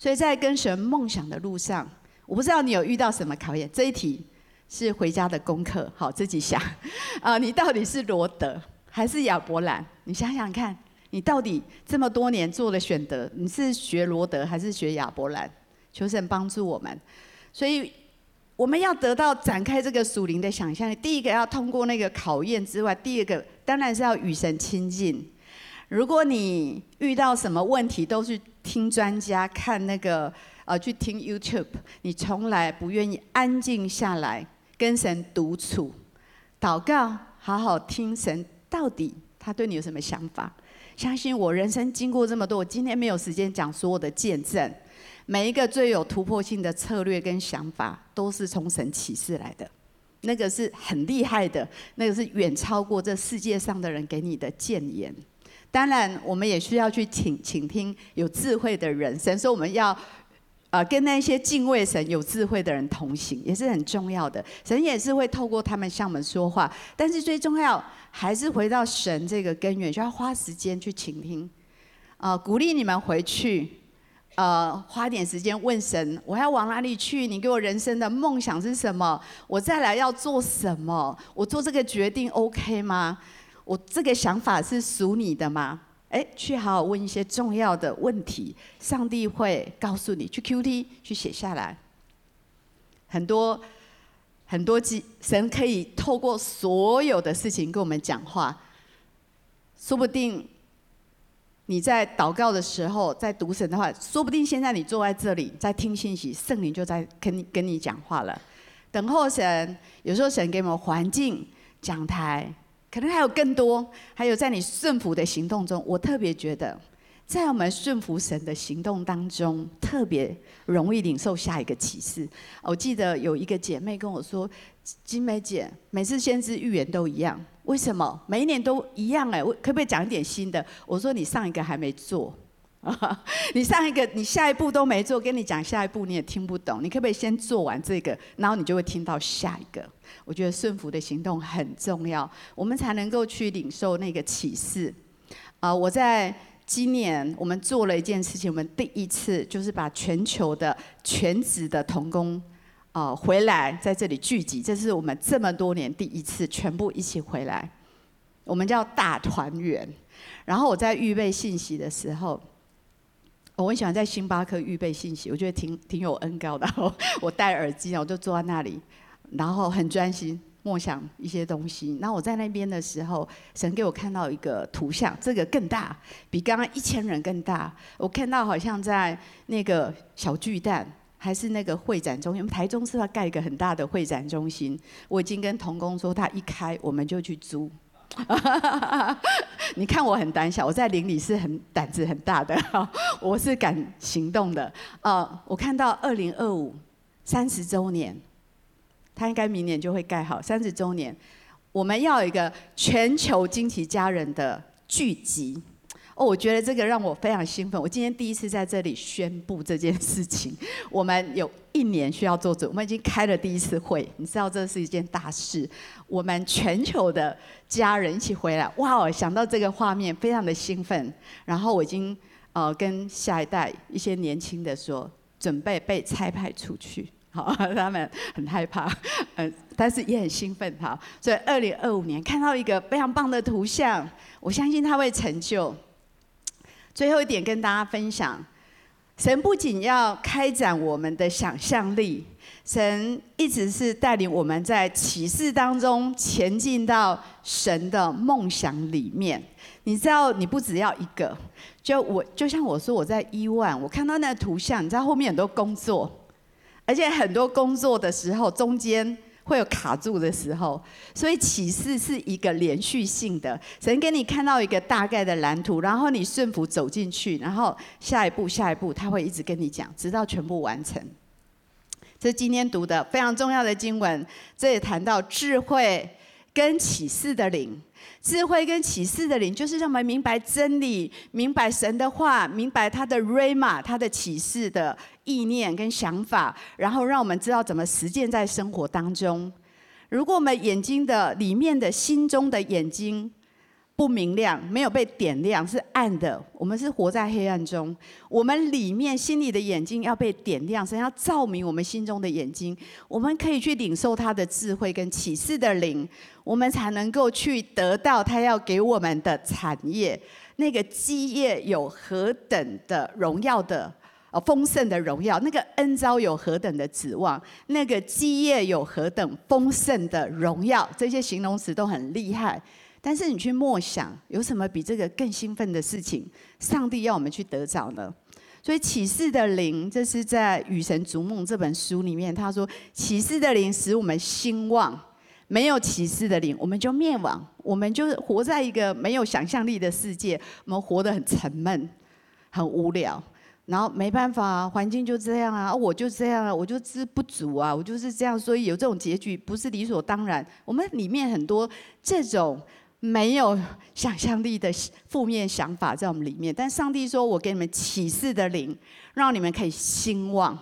所以在跟神梦想的路上，我不知道你有遇到什么考验。这一题是回家的功课，好，自己想 啊，你到底是罗德还是亚伯兰？你想想看。你到底这么多年做了选择，你是学罗德还是学亚伯兰？求神帮助我们。所以我们要得到展开这个属灵的想象力，第一个要通过那个考验之外，第二个当然是要与神亲近。如果你遇到什么问题，都是听专家看那个呃，去听 YouTube，你从来不愿意安静下来跟神独处、祷告，好好听神到底他对你有什么想法。相信我，人生经过这么多，我今天没有时间讲所有的见证。每一个最有突破性的策略跟想法，都是从神启示来的，那个是很厉害的，那个是远超过这世界上的人给你的建言。当然，我们也需要去倾倾听有智慧的人。神说我们要呃，跟那些敬畏神、有智慧的人同行，也是很重要的。神也是会透过他们向我们说话，但是最重要还是回到神这个根源，就要花时间去倾听。啊、鼓励你们回去，呃，花点时间问神：我要往哪里去？你给我人生的梦想是什么？我再来要做什么？我做这个决定 OK 吗？我这个想法是属你的吗？哎，去好好问一些重要的问题，上帝会告诉你。去 QT 去写下来，很多很多机神可以透过所有的事情跟我们讲话。说不定你在祷告的时候，在读神的话，说不定现在你坐在这里在听信息，圣灵就在跟你跟你讲话了。等候神，有时候神给我们环境讲台。可能还有更多，还有在你顺服的行动中，我特别觉得，在我们顺服神的行动当中，特别容易领受下一个启示。我记得有一个姐妹跟我说：“金梅姐，每次先知预言都一样，为什么每一年都一样？哎，我可不可以讲一点新的？”我说：“你上一个还没做。”啊！你上一个，你下一步都没做，跟你讲下一步你也听不懂。你可不可以先做完这个，然后你就会听到下一个？我觉得顺服的行动很重要，我们才能够去领受那个启示。啊！我在今年我们做了一件事情，我们第一次就是把全球的全职的童工啊回来在这里聚集，这是我们这么多年第一次全部一起回来，我们叫大团圆。然后我在预备信息的时候。我很喜欢在星巴克预备信息，我觉得挺挺有恩膏的。我戴耳机，我就坐在那里，然后很专心默想一些东西。然后我在那边的时候，神给我看到一个图像，这个更大，比刚刚一千人更大。我看到好像在那个小巨蛋，还是那个会展中心。台中是要盖一个很大的会展中心，我已经跟童工说，他一开我们就去租。你看我很胆小，我在林里是很胆子很大的，我是敢行动的。呃，我看到二零二五三十周年，他应该明年就会盖好三十周年，我们要一个全球惊奇家人的聚集。哦，我觉得这个让我非常兴奋。我今天第一次在这里宣布这件事情。我们有一年需要做准，我们已经开了第一次会，你知道这是一件大事。我们全球的家人一起回来，哇哦！想到这个画面，非常的兴奋。然后我已经呃跟下一代一些年轻的说，准备被差派出去。好，他们很害怕，嗯，但是也很兴奋。好，所以二零二五年看到一个非常棒的图像，我相信他会成就。最后一点跟大家分享，神不仅要开展我们的想象力，神一直是带领我们在启示当中前进到神的梦想里面。你知道，你不只要一个，就我就像我说，我在伊万我看到那图像，你知道后面很多工作，而且很多工作的时候中间。会有卡住的时候，所以启示是一个连续性的。神给你看到一个大概的蓝图，然后你顺服走进去，然后下一步、下一步，他会一直跟你讲，直到全部完成。这是今天读的非常重要的经文，这也谈到智慧跟启示的灵。智慧跟启示的灵，就是让我们明白真理，明白神的话，明白他的瑞玛他的启示的意念跟想法，然后让我们知道怎么实践在生活当中。如果我们眼睛的里面的心中的眼睛，不明亮，没有被点亮，是暗的。我们是活在黑暗中。我们里面心里的眼睛要被点亮，神要照明我们心中的眼睛。我们可以去领受他的智慧跟启示的灵，我们才能够去得到他要给我们的产业。那个基业有何等的荣耀的，呃，丰盛的荣耀。那个恩召有何等的指望。那个基业有何等丰盛的荣耀。这些形容词都很厉害。但是你去默想，有什么比这个更兴奋的事情？上帝要我们去得着呢？所以启示的灵，这是在《与神逐梦》这本书里面，他说启示的灵使我们兴旺，没有启示的灵，我们就灭亡，我们就活在一个没有想象力的世界，我们活得很沉闷，很无聊。然后没办法啊，环境就这样啊，我就这样啊，我就知不足啊，我就是这样，所以有这种结局不是理所当然。我们里面很多这种没有想象力的负面想法在我们里面。但上帝说：“我给你们启示的灵，让你们可以兴旺，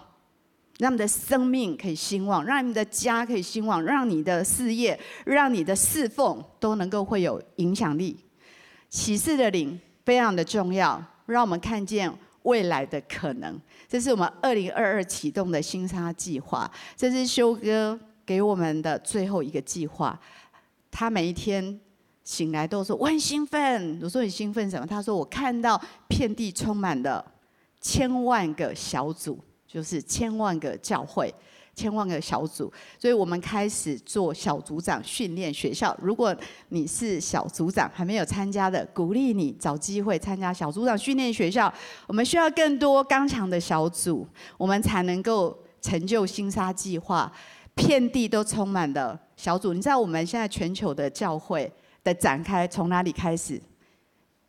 让你们的生命可以兴旺，让你们的家可以兴旺，让你的事业、让你的侍奉都能够会有影响力。启示的灵非常的重要，让我们看见未来的可能。这是我们二零二二启动的新沙计划，这是修哥给我们的最后一个计划。他每一天。”醒来都说我很兴奋，我说你兴奋什么？他说我看到遍地充满了千万个小组，就是千万个教会，千万个小组。所以我们开始做小组长训练学校。如果你是小组长还没有参加的，鼓励你找机会参加小组长训练学校。我们需要更多刚强的小组，我们才能够成就星沙计划。遍地都充满了小组。你知道我们现在全球的教会。的展开从哪里开始？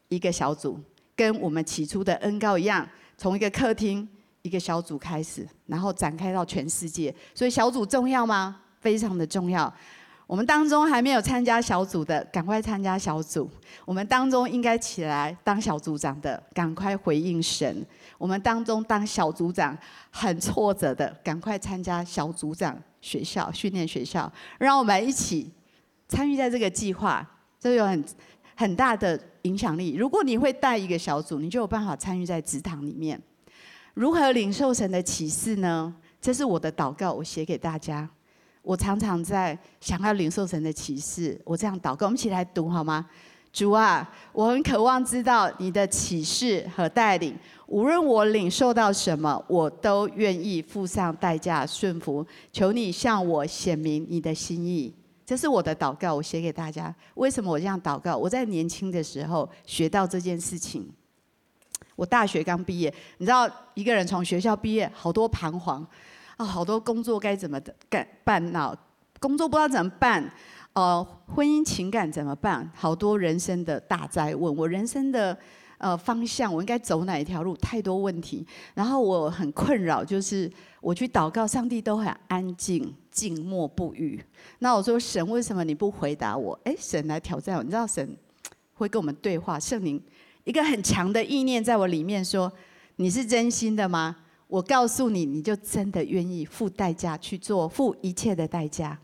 一个小组，跟我们起初的恩膏一样，从一个客厅一个小组开始，然后展开到全世界。所以小组重要吗？非常的重要。我们当中还没有参加小组的，赶快参加小组。我们当中应该起来当小组长的，赶快回应神。我们当中当小组长很挫折的，赶快参加小组长学校训练学校，让我们一起参与在这个计划。这有很很大的影响力。如果你会带一个小组，你就有办法参与在职堂里面。如何领受神的启示呢？这是我的祷告，我写给大家。我常常在想要领受神的启示，我这样祷告。我们一起来读好吗？主啊，我很渴望知道你的启示和带领。无论我领受到什么，我都愿意付上代价顺服。求你向我显明你的心意。这是我的祷告，我写给大家。为什么我这样祷告？我在年轻的时候学到这件事情。我大学刚毕业，你知道，一个人从学校毕业，好多彷徨啊，好多工作该怎么干办呢？工作不知道怎么办，呃，婚姻情感怎么办？好多人生的大灾问，我人生的呃方向，我应该走哪一条路？太多问题，然后我很困扰，就是我去祷告，上帝都很安静。静默不语。那我说，神为什么你不回答我？哎，神来挑战我。你知道神会跟我们对话，圣灵一个很强的意念在我里面说：你是真心的吗？我告诉你，你就真的愿意付代价去做，付一切的代价。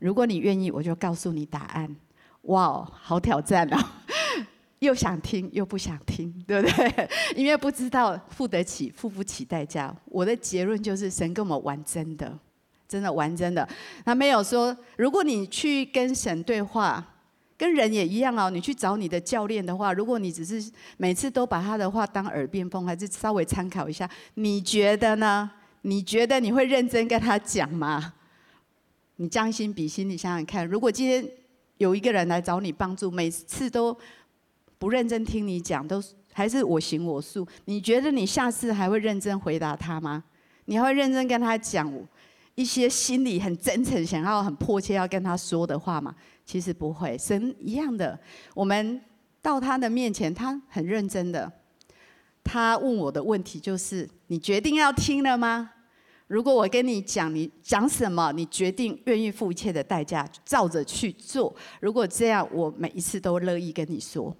如果你愿意，我就告诉你答案。哇哦，好挑战啊！又想听又不想听，对不对？因为不知道付得起付不起代价。我的结论就是，神跟我们玩真的。真的玩真的，他没有说，如果你去跟神对话，跟人也一样哦。你去找你的教练的话，如果你只是每次都把他的话当耳边风，还是稍微参考一下，你觉得呢？你觉得你会认真跟他讲吗？你将心比心，你想想看，如果今天有一个人来找你帮助，每次都不认真听你讲，都还是我行我素，你觉得你下次还会认真回答他吗？你还会认真跟他讲？一些心里很真诚、想要很迫切要跟他说的话吗，其实不会。神一样的，我们到他的面前，他很认真的。他问我的问题就是：你决定要听了吗？如果我跟你讲，你讲什么？你决定愿意付一切的代价，照着去做。如果这样，我每一次都乐意跟你说。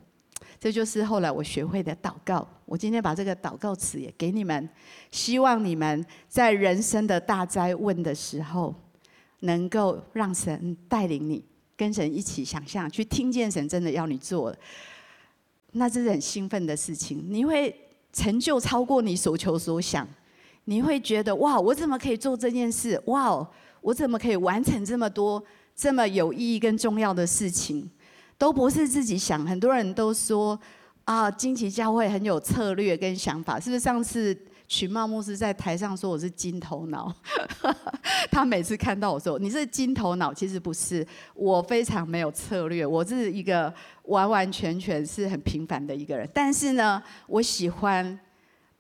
这就是后来我学会的祷告。我今天把这个祷告词也给你们，希望你们在人生的大灾问的时候，能够让神带领你，跟神一起想象，去听见神真的要你做，那这是很兴奋的事情。你会成就超过你所求所想，你会觉得哇，我怎么可以做这件事？哇，我怎么可以完成这么多这么有意义跟重要的事情？都不是自己想，很多人都说啊，惊奇教会很有策略跟想法，是不是？上次群茂牧师在台上说我是金头脑，他每次看到我说你是金头脑，其实不是，我非常没有策略，我是一个完完全全是很平凡的一个人，但是呢，我喜欢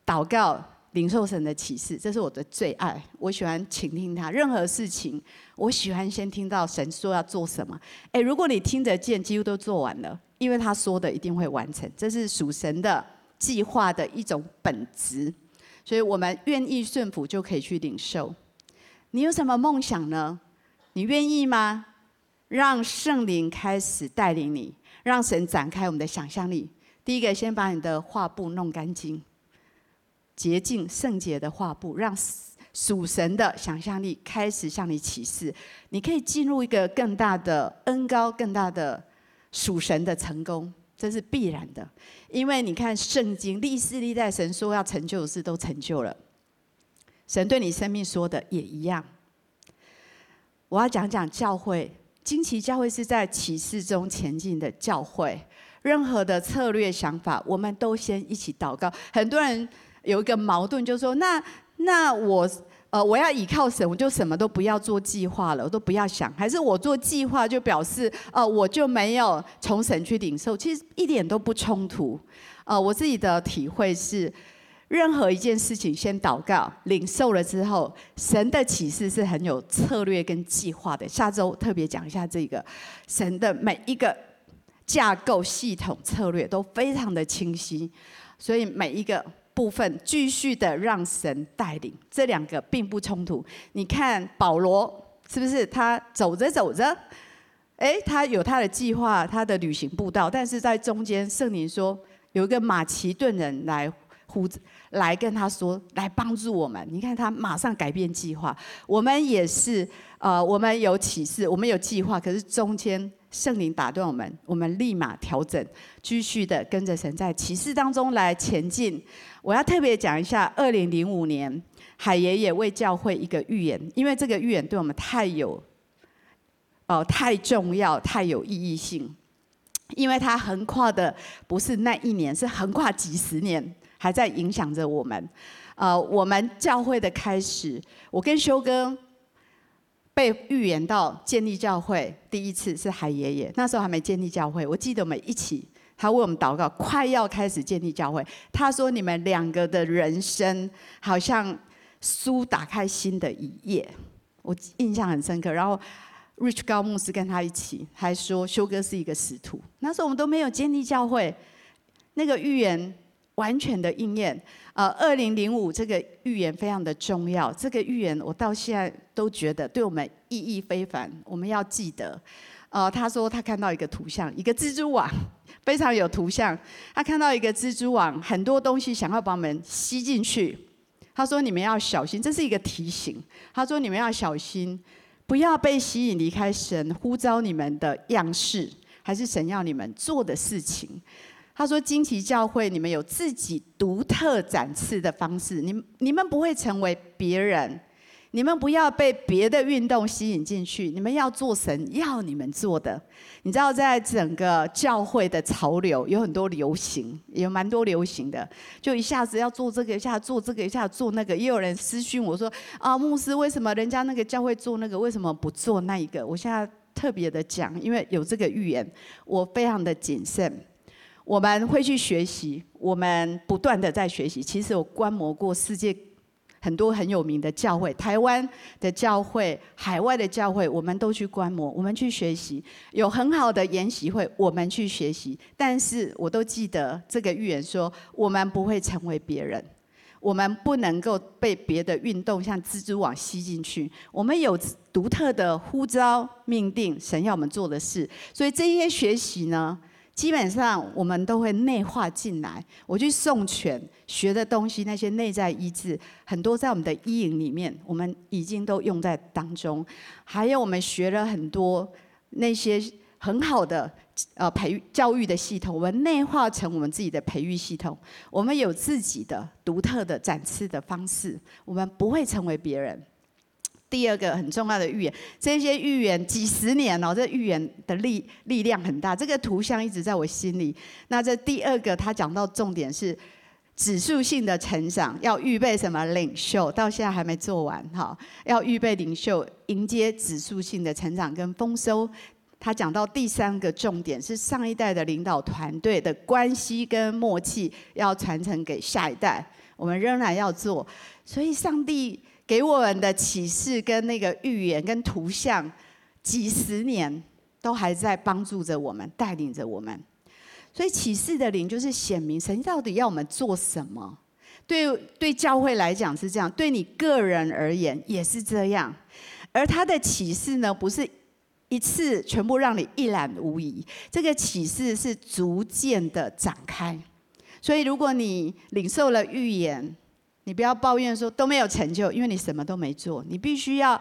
祷告。领受神的启示，这是我的最爱。我喜欢倾听他，任何事情，我喜欢先听到神说要做什么。诶，如果你听得见，几乎都做完了，因为他说的一定会完成，这是属神的计划的一种本质。所以我们愿意顺服，就可以去领受。你有什么梦想呢？你愿意吗？让圣灵开始带领你，让神展开我们的想象力。第一个，先把你的画布弄干净，洁净圣洁的画布，让属神的想象力开始向你启示。你可以进入一个更大的恩膏、更大的属神的成功，这是必然的。因为你看圣经历世历代神说要成就的事都成就了，神对你生命说的也一样。我要讲讲教会，惊奇教会是在启示中前进的教会。任何的策略想法，我们都先一起祷告。很多人有一个矛盾，就是说：那那我呃我要倚靠神，我就什么都不要做计划了，我都不要想。还是我做计划就表示呃我就没有从神去领受？其实一点都不冲突。呃，我自己的体会是，任何一件事情先祷告，领受了之后，神的启示是很有策略跟计划的。下周特别讲一下这个神的每一个。架构、系统、策略都非常的清晰，所以每一个部分继续的让神带领，这两个并不冲突。你看保罗是不是？他走着走着，哎，他有他的计划，他的旅行步道，但是在中间，圣灵说有一个马其顿人来呼，来跟他说，来帮助我们。你看他马上改变计划。我们也是，呃，我们有启示，我们有计划，可是中间。圣灵打断我们，我们立马调整，继续的跟着神在启示当中来前进。我要特别讲一下，二零零五年海爷爷为教会一个预言，因为这个预言对我们太有，哦、太重要，太有意义性，因为它横跨的不是那一年，是横跨几十年，还在影响着我们。呃，我们教会的开始，我跟修哥。被预言到建立教会第一次是海爷爷，那时候还没建立教会。我记得我们一起，他为我们祷告，快要开始建立教会。他说：“你们两个的人生好像书打开新的一页。”我印象很深刻。然后，Rich 高牧师跟他一起，还说修哥是一个使徒。那时候我们都没有建立教会，那个预言。完全的应验，呃，二零零五这个预言非常的重要。这个预言我到现在都觉得对我们意义非凡，我们要记得。呃，他说他看到一个图像，一个蜘蛛网，非常有图像。他看到一个蜘蛛网，很多东西想要把我们吸进去。他说你们要小心，这是一个提醒。他说你们要小心，不要被吸引离开神呼召你们的样式，还是神要你们做的事情。他说：“惊奇教会，你们有自己独特展翅的方式，你们你们不会成为别人，你们不要被别的运动吸引进去，你们要做神要你们做的。你知道，在整个教会的潮流有很多流行，有蛮多流行的，就一下子要做这个，一下做这个，一下做那个。也有人私讯我说：啊，牧师，为什么人家那个教会做那个，为什么不做那一个？我现在特别的讲，因为有这个预言，我非常的谨慎。”我们会去学习，我们不断的在学习。其实我观摩过世界很多很有名的教会，台湾的教会、海外的教会，我们都去观摩，我们去学习。有很好的研习会，我们去学习。但是我都记得这个预言说，我们不会成为别人，我们不能够被别的运动像蜘蛛网吸进去。我们有独特的呼召命定，神要我们做的事。所以这些学习呢，基本上我们都会内化进来。我去送权学的东西，那些内在医治，很多在我们的医营里面，我们已经都用在当中。还有我们学了很多那些很好的呃培育教育的系统，我们内化成我们自己的培育系统。我们有自己的独特的展翅的方式，我们不会成为别人。第二个很重要的预言，这些预言几十年哦，这预言的力力量很大。这个图像一直在我心里。那这第二个，他讲到重点是指数性的成长，要预备什么领袖？到现在还没做完哈，要预备领袖迎接指数性的成长跟丰收。他讲到第三个重点是上一代的领导团队的关系跟默契要传承给下一代，我们仍然要做。所以上帝。给我们的启示跟那个预言跟图像，几十年都还在帮助着我们，带领着我们。所以启示的灵就是显明神到底要我们做什么。对对，教会来讲是这样，对你个人而言也是这样。而他的启示呢，不是一次全部让你一览无遗。这个启示是逐渐的展开，所以如果你领受了预言，你不要抱怨说都没有成就，因为你什么都没做。你必须要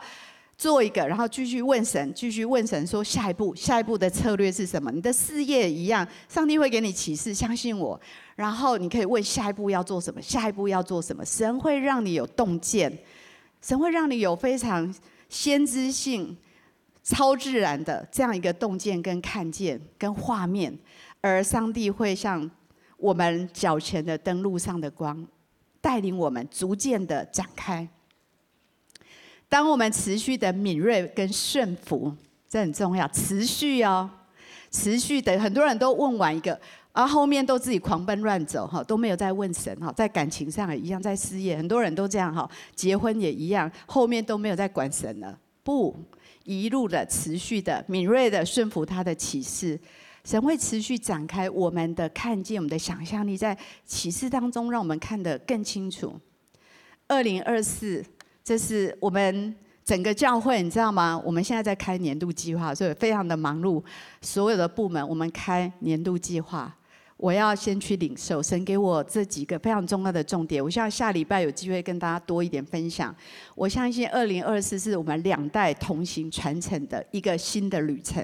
做一个，然后继续问神，继续问神说下一步，下一步的策略是什么？你的事业一样，上帝会给你启示，相信我。然后你可以问下一步要做什么，下一步要做什么？神会让你有洞见，神会让你有非常先知性、超自然的这样一个洞见跟看见跟画面，而上帝会像我们脚前的灯路上的光，带领我们逐渐的展开。当我们持续的敏锐跟顺服，这很重要，持续哦，持续的。很多人都问完一个。而后面都自己狂奔乱走哈，都没有在问神哈，在感情上也一样，在事业很多人都这样哈，结婚也一样，后面都没有在管神了。不，一路的持续的敏锐的顺服他的启示，神会持续展开我们的看见，我们的想象力在启示当中，让我们看得更清楚。二零二四，这是我们整个教会，你知道吗？我们现在在开年度计划，所以非常的忙碌，所有的部门我们开年度计划。我要先去领受神给我这几个非常重要的重点。我希望下礼拜有机会跟大家多一点分享。我相信二零二四是我们两代同行传承的一个新的旅程，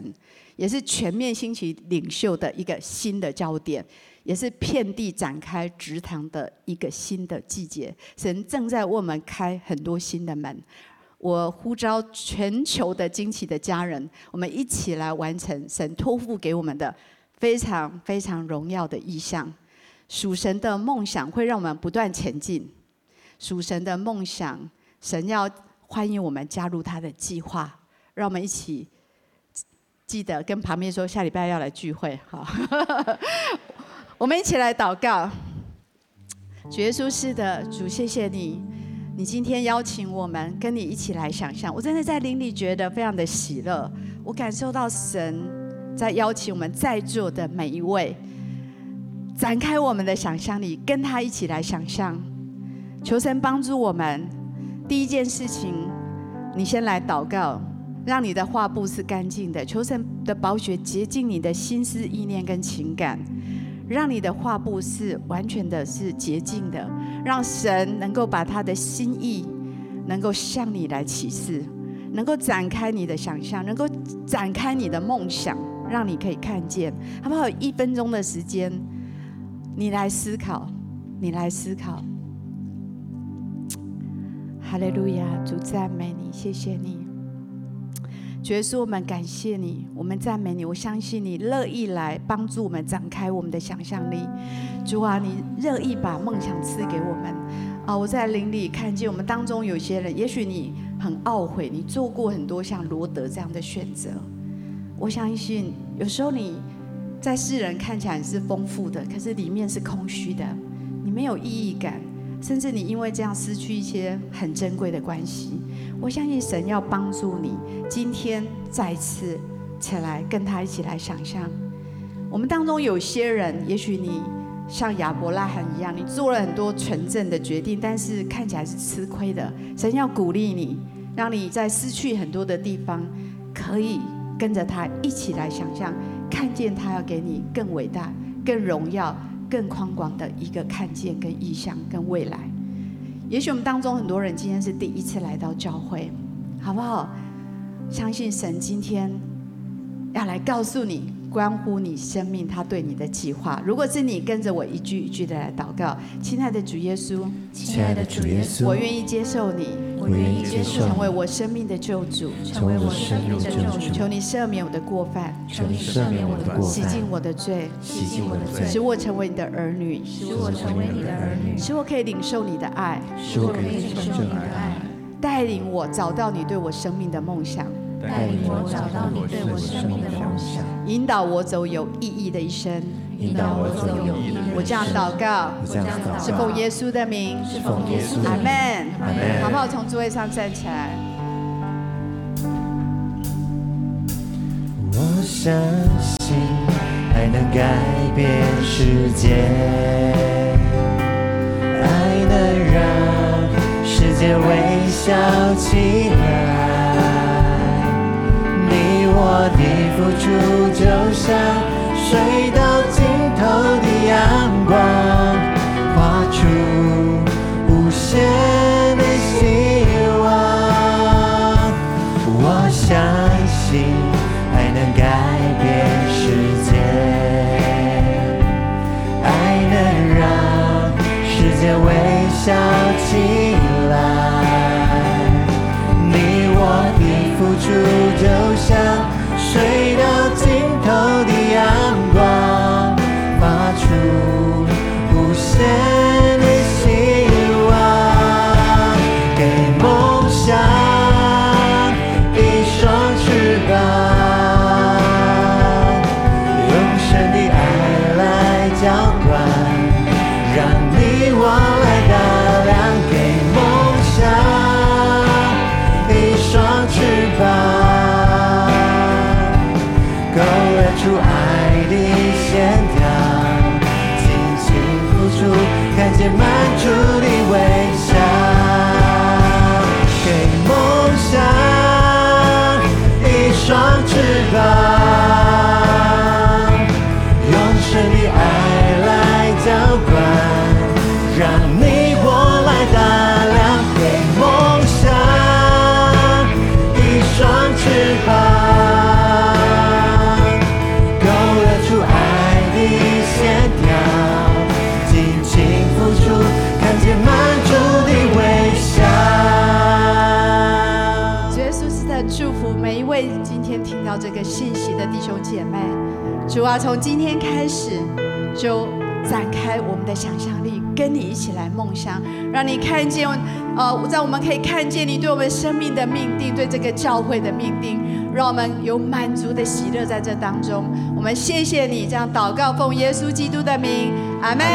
也是全面兴起领袖的一个新的焦点，也是遍地展开职堂的一个新的季节。神正在为我们开很多新的门。我呼召全球的惊奇的家人，我们一起来完成神托付给我们的。非常非常荣耀的意象，属神的梦想会让我们不断前进。属神的梦想，神要欢迎我们加入他的计划，让我们一起记得跟旁边说，下礼拜要来聚会。好，我们一起来祷告。主耶稣是的，主谢谢你，你今天邀请我们跟你一起来想象，我真的在灵里觉得非常的喜乐，我感受到神。在邀请我们在座的每一位，展开我们的想象力，跟他一起来想象。求神帮助我们。第一件事情，你先来祷告，让你的画布是干净的。求神的宝血洁净你的心思意念跟情感，让你的画布是完全的是洁净的，让神能够把他的心意能够向你来启示，能够展开你的想象，能够展开你的梦想。让你可以看见，好不好？一分钟的时间，你来思考，你来思考。哈利路亚，主赞美你，谢谢你。主耶稣，我们感谢你，我们赞美你。我相信你乐意来帮助我们展开我们的想象力。主啊，你乐意把梦想赐给我们。啊，我在林里看见我们当中有些人，也许你很懊悔，你做过很多像罗德这样的选择。我相信，有时候你在世人看起来是丰富的，可是里面是空虚的，你没有意义感，甚至你因为这样失去一些很珍贵的关系。我相信神要帮助你，今天再次起来跟他一起来想象。我们当中有些人，也许你像亚伯拉罕一样，你做了很多纯正的决定，但是看起来是吃亏的。神要鼓励你，让你在失去很多的地方可以。跟着他一起来想象，看见他要给你更伟大、更荣耀、更宽广的一个看见、跟意向、跟未来。也许我们当中很多人今天是第一次来到教会，好不好？相信神今天要来告诉你。关乎你生命，他对你的计划。如果是你跟着我一句一句的来祷告，亲爱的主耶稣，亲爱的主耶稣，我愿意接受你，我愿意接受。成为我生命的救主，成为我生命的救主。求你赦免我的过犯，求你赦免我的过犯，洗净我的罪，洗净我的罪，使我成为你的儿女，使我成为你的儿女，使我可以领受你的爱，使我可以领受你的爱，带领我找到你对我生命的梦想。带领我找到你对我生命的梦想，引导我走有意义的一生，引导我走有意义的一生。我这样祷告，我这样祷告，是奉耶稣的名，是奉耶稣的名。阿门，阿门。好不好？从座位上站起来。我相信爱能改变世界，爱能让世界微笑起来。你我的付出就像水到尽头的阳光，画出无限的希望。我相信爱能改变世界，爱能让世界微笑起信息的弟兄姐妹。主啊，从今天开始就展开我们的想象力，跟你一起来梦想，让你看见，呃，让我们可以看见你对我们生命的命定，对这个教会的命定，让我们有满足的喜乐在这当中。我们谢谢你这样祷告，奉耶稣基督的名，阿门。